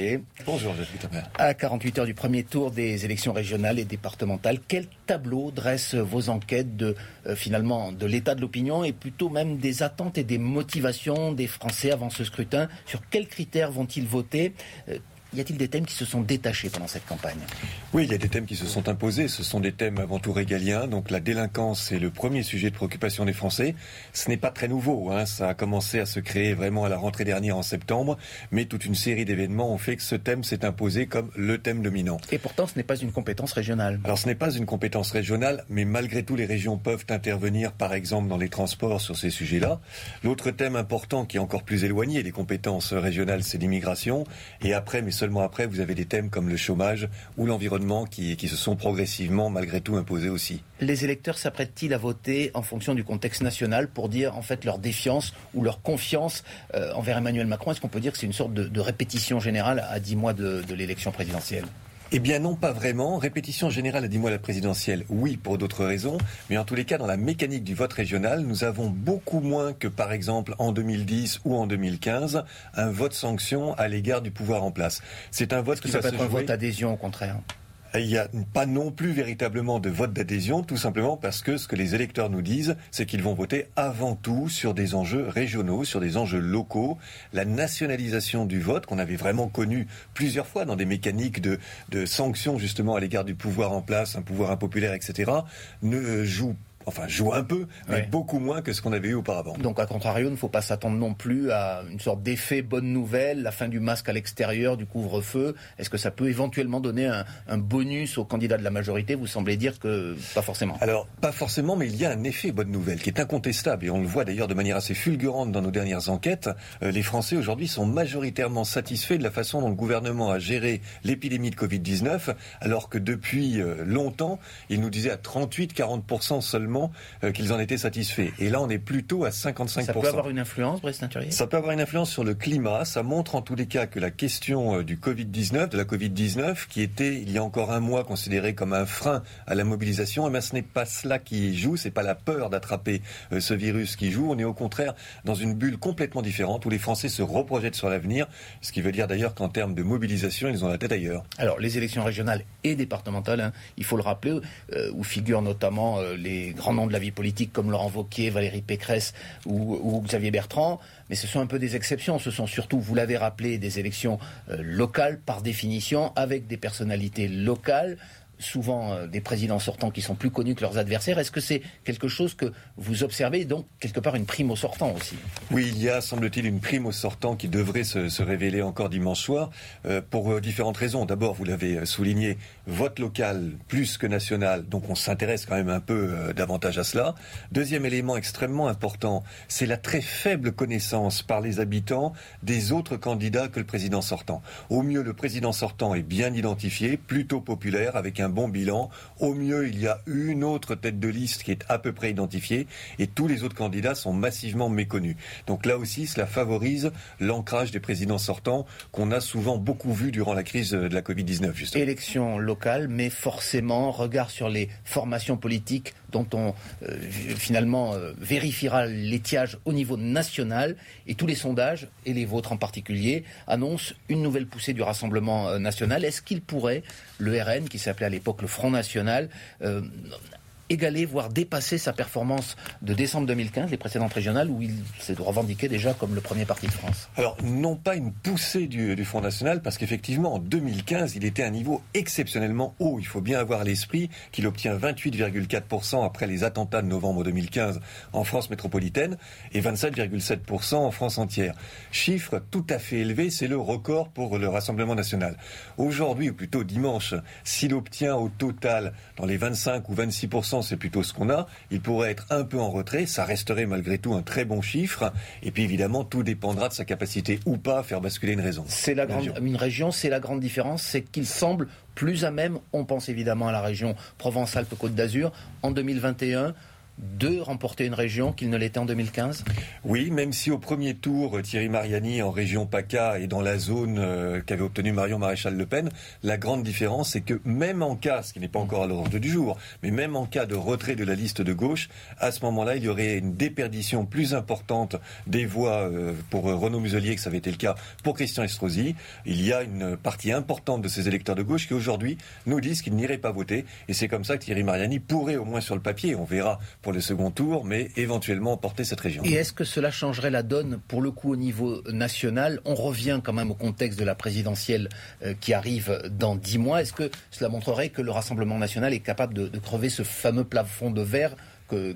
Courrier. Bonjour, Jacques À 48 heures du premier tour des élections régionales et départementales, quel tableau dressent vos enquêtes de euh, finalement de l'état de l'opinion et plutôt même des attentes et des motivations des Français avant ce scrutin? Sur quels critères vont-ils voter? Euh, y a-t-il des thèmes qui se sont détachés pendant cette campagne? Oui, il y a des thèmes qui se sont imposés. Ce sont des thèmes avant tout régaliens. Donc la délinquance est le premier sujet de préoccupation des Français. Ce n'est pas très nouveau. Hein. Ça a commencé à se créer vraiment à la rentrée dernière en septembre. Mais toute une série d'événements ont fait que ce thème s'est imposé comme le thème dominant. Et pourtant, ce n'est pas une compétence régionale. Alors ce n'est pas une compétence régionale, mais malgré tout, les régions peuvent intervenir, par exemple, dans les transports sur ces sujets-là. L'autre thème important qui est encore plus éloigné des compétences régionales, c'est l'immigration. Et après, mais seulement après, vous avez des thèmes comme le chômage ou l'environnement qui, se sont progressivement, malgré tout, imposés aussi. Les électeurs s'apprêtent-ils à voter en fonction du contexte national pour dire en fait leur défiance ou leur confiance euh, envers Emmanuel Macron? Est-ce qu'on peut dire que c'est une sorte de, répétition générale à dix mois de l'élection présidentielle? Eh bien non, pas vraiment. Répétition générale à 10 mois la présidentielle, oui, pour d'autres raisons. Mais en tous les cas, dans la mécanique du vote régional, nous avons beaucoup moins que par exemple en 2010 ou en 2015 un vote sanction à l'égard du pouvoir en place. C'est un vote qui, va peut être un vote adhésion au contraire? Il n'y a pas non plus véritablement de vote d'adhésion, tout simplement parce que ce que les électeurs nous disent, c'est qu'ils vont voter avant tout sur des enjeux régionaux, sur des enjeux locaux. La nationalisation du vote, qu'on avait vraiment connu plusieurs fois dans des mécaniques de, de sanctions justement à l'égard du pouvoir en place, un pouvoir impopulaire, etc., ne joue enfin joue un peu, mais beaucoup moins que ce qu'on avait eu auparavant. Donc à contrario, il ne faut pas s'attendre non plus à une sorte d'effet bonne nouvelle, la fin du masque à l'extérieur, du couvre-feu. Est-ce que ça peut éventuellement donner un, bonus aux candidats de la majorité? Vous semblez dire que pas forcément. Alors pas forcément, mais il y a un effet bonne nouvelle qui est incontestable et on le voit d'ailleurs de manière assez fulgurante dans nos dernières enquêtes. Euh, les Français aujourd'hui sont majoritairement satisfaits de la façon dont le gouvernement a géré l'épidémie de Covid-19, alors que depuis euh, longtemps, il nous disait à 38-40% seulement euh, qu'ils en étaient satisfaits. Et là, on est plutôt à 55%. Ça peut avoir une influence, Brice Teinturier Ça peut avoir une influence sur le climat. Ça montre en tous les cas que la question euh, du Covid-19, de la Covid-19, qui était il y a encore un mois considérée comme un frein à la mobilisation, eh bien, ce n'est pas cela qui joue, c'est pas la peur d'attraper euh, ce virus qui joue. On est au contraire dans une bulle complètement différente où les Français se reprojettent sur l'avenir, ce qui veut dire d'ailleurs qu'en termes de mobilisation, ils ont la tête ailleurs. Alors, les élections régionales et départementales, hein, il faut le rappeler, où figurent notamment les grands noms de la vie politique comme Laurent Wauquiez, Valérie Pécresse ou, Xavier Bertrand, mais ce sont un peu des exceptions. Ce sont surtout, vous l'avez rappelé, des élections euh, locales par définition, avec des personnalités locales souvent euh, des présidents sortants qui sont plus connus que leurs adversaires. Est-ce que c'est quelque chose que vous observez, donc quelque part une prime au sortant aussi? Oui, il y a, semble-t-il, une prime au sortant qui devrait se, révéler encore dimanche soir, euh, pour différentes raisons. D'abord, vous l'avez souligné, vote local plus que national, donc on s'intéresse quand même un peu davantage à cela. Deuxième élément extrêmement important, c'est la très faible connaissance par les habitants des autres candidats que le président sortant. Au mieux, le président sortant est bien identifié, plutôt populaire, avec un bon bilan. Au mieux, il y a une autre tête de liste qui est à peu près identifiée et tous les autres candidats sont massivement méconnus. Donc là aussi, cela favorise l'ancrage des présidents sortants qu'on a souvent beaucoup vu durant la crise de la Covid-19. Justement. Élection mais forcément, regard sur les formations politiques dont on euh, finalement euh, vérifiera l'étiage au niveau national et tous les sondages, et les vôtres en particulier, annoncent une nouvelle poussée du Rassemblement euh, national. Est-ce qu'il pourrait, le RN, qui s'appelait à l'époque le Front National, égaler, voire dépasser sa performance de décembre 2015, les précédentes régionales, où il s'est revendiqué déjà comme le premier parti de France Alors, non pas une poussée du, Front National, parce qu'effectivement, en 2015, il était à un niveau exceptionnellement haut. Il faut bien avoir à l'esprit qu'il obtient 28,4% après les attentats de novembre 2015 en France métropolitaine et 27,7% en France entière. Chiffre tout à fait élevé, c'est le record pour le Rassemblement national. Aujourd'hui, ou plutôt dimanche, s'il obtient au total dans les 25 ou 26% c'est plutôt ce qu'on a. Il pourrait être un peu en retrait, ça resterait malgré tout un très bon chiffre. Et puis évidemment, tout dépendra de sa capacité ou pas à faire basculer une raison. C'est la grande, une région, c'est la grande différence, c'est qu'il semble plus à même, on pense évidemment à la région Provence-Alpes-Côte d'Azur, en 2021 de remporter une région qu'il ne l'était en 2015 Oui, même si au premier tour, Thierry Mariani en région PACA et dans la zone euh, qu'avait obtenue Marion Maréchal Le Pen, la grande différence, c'est que même en cas, ce qui n'est pas encore à l'ordre du jour, mais même en cas de retrait de la liste de gauche, à ce moment-là, il y aurait une déperdition plus importante des voix euh, pour Renaud Muselier, que ça avait été le cas pour Christian Estrosi. Il y a une partie importante de ces électeurs de gauche qui aujourd'hui nous disent qu'ils n'iraient pas voter. Et c'est comme ça que Thierry Mariani pourrait, au moins sur le papier, on verra pour le second tour, mais éventuellement porter cette région. Et est-ce que cela changerait la donne pour le coup au niveau national? On revient quand même au contexte de la présidentielle euh, qui arrive dans dix mois. Est-ce que cela montrerait que le Rassemblement national est capable de crever ce fameux plafond de verre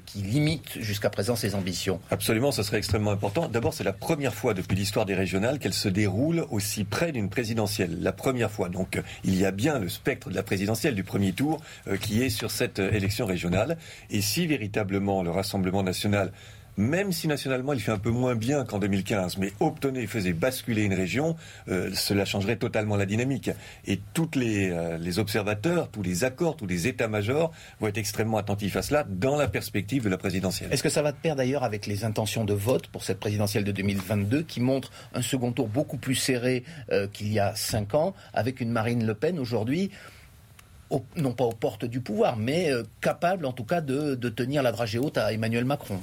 qui limite jusqu'à présent ses ambitions Absolument, ce serait extrêmement important. D'abord, c'est la première fois depuis l'histoire des régionales qu'elle se déroule aussi près d'une présidentielle. La première fois. Donc, euh, il y a bien le spectre de la présidentielle du premier tour euh, qui est sur cette euh, élection régionale. Et si véritablement le Rassemblement national même si nationalement il fait un peu moins bien qu'en 2015, mais obtenait, faisait basculer une région, euh, cela changerait totalement la dynamique. Et tous les, euh, les, observateurs, tous les accords, tous les états-majors vont être extrêmement attentifs à cela dans la perspective de la présidentielle. Est-ce que ça va de pair d'ailleurs avec les intentions de vote pour cette présidentielle de 2022 qui montre un second tour beaucoup plus serré euh, qu'il y a cinq ans, avec une Marine Le Pen aujourd'hui non pas aux portes du pouvoir, mais capable en tout cas de tenir la dragée haute à Emmanuel Macron?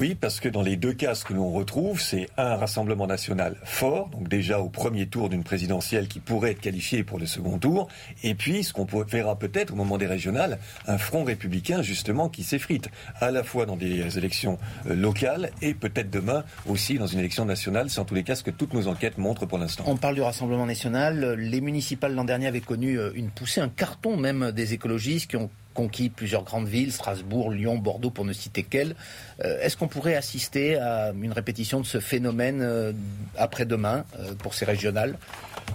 Oui, parce que dans les deux cas, ce que l'on retrouve, c'est un rassemblement national fort, donc déjà au premier tour d'une présidentielle qui pourrait être qualifiée pour le second tour, et puis ce qu'on verra peut-être au moment des régionales, un front républicain justement qui s'effrite, à la fois dans des élections euh, locales et peut-être demain aussi dans une élection nationale, c'est en tous les cas ce que toutes nos enquêtes montrent pour l'instant. On parle du Rassemblement national, les municipales l'an dernier avaient connu euh, une poussée, un carton même des écologistes qui ont conquis plusieurs grandes villes, Strasbourg, Lyon, Bordeaux, pour ne citer qu'elles. Euh, est-ce qu'on pourrait assister à une répétition de ce phénomène euh, après-demain euh, pour ces régionales?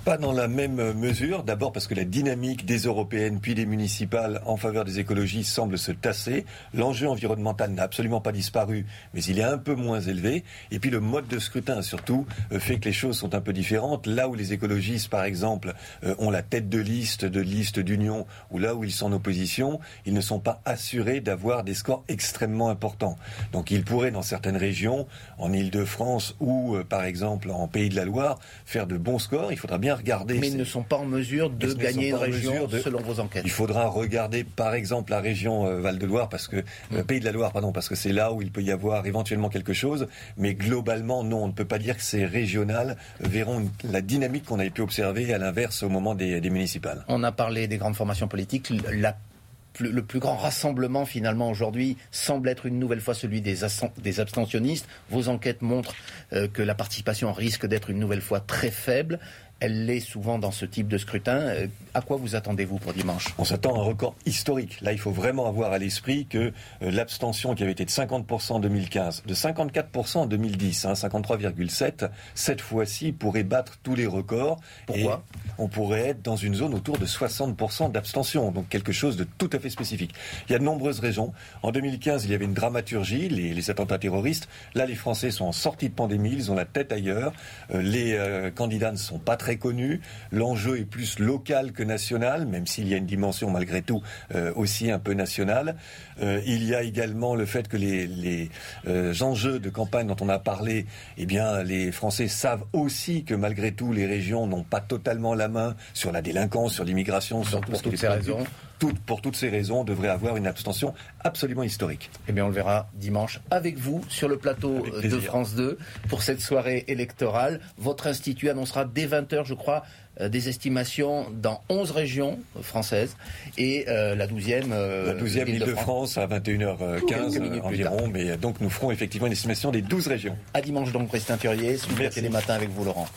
Pas dans la même mesure. D'abord parce que la dynamique des européennes puis des municipales en faveur des écologies semble se tasser. L'enjeu environnemental n'a absolument pas disparu, mais il est un peu moins élevé. Et puis le mode de scrutin, surtout, fait que les choses sont un peu différentes. Là où les écologistes, par exemple, ont la tête de liste, de liste d'union, ou là où ils sont en opposition, ils ne sont pas assurés d'avoir des scores extrêmement importants. Donc ils pourraient, dans certaines régions, en Ile-de-France ou, euh, par exemple, en Pays de la Loire, faire de bons scores. Il faudra bien regarder. Mais ils ne sont pas en mesure de gagner une région selon vos enquêtes. Il faudra regarder, par exemple, la région euh, Val-de-Loire, parce que euh, mm. Pays de la Loire, pardon, parce que c'est là où il peut y avoir éventuellement quelque chose. Mais globalement, non, on ne peut pas dire que ces régionales verront la dynamique qu'on avait pu observer à l'inverse au moment des, des municipales. On a parlé des grandes formations politiques. La le plus grand rassemblement finalement aujourd'hui semble être une nouvelle fois celui des, abstentionnistes. Vos enquêtes montrent euh, que la participation risque d'être une nouvelle fois très faible elle l'est souvent dans ce type de scrutin. Euh, à quoi vous attendez-vous pour dimanche? On s'attend à un record historique. Là, il faut vraiment avoir à l'esprit que euh, l'abstention qui avait été de 50% en 2015, de 54% en 2010, 53,7, hein, cette fois-ci pourrait battre tous les records. Pourquoi? On pourrait être dans une zone autour de 60% d'abstention, donc quelque chose de tout à fait spécifique. Il y a de nombreuses raisons. En 2015, il y avait une dramaturgie, les, attentats terroristes. Là, les Français sont en sortie de pandémie, ils ont la tête ailleurs. Euh, les candidats ne sont pas très très connu. L'enjeu est plus local que national, même s'il y a une dimension malgré tout euh, aussi un peu nationale. Euh, il y a également le fait que les, les euh, enjeux de campagne dont on a parlé, eh bien, les Français savent aussi que malgré tout, les régions n'ont pas totalement la main sur la délinquance, sur l'immigration, sur pour toutes ces raisons. Pour toutes ces raisons, on devrait avoir une abstention absolument historique. Eh bien, on le verra dimanche avec vous sur le plateau de France 2 pour cette soirée électorale. Votre institut annoncera dès 20h je crois, euh, des estimations dans 11 régions françaises et euh, la 12e. Euh, la 12e île de France à 21h15 environ. Mais donc nous ferons effectivement une estimation des 12 régions. À dimanche donc, Christian Thurier, sur les matins avec vous, Laurent.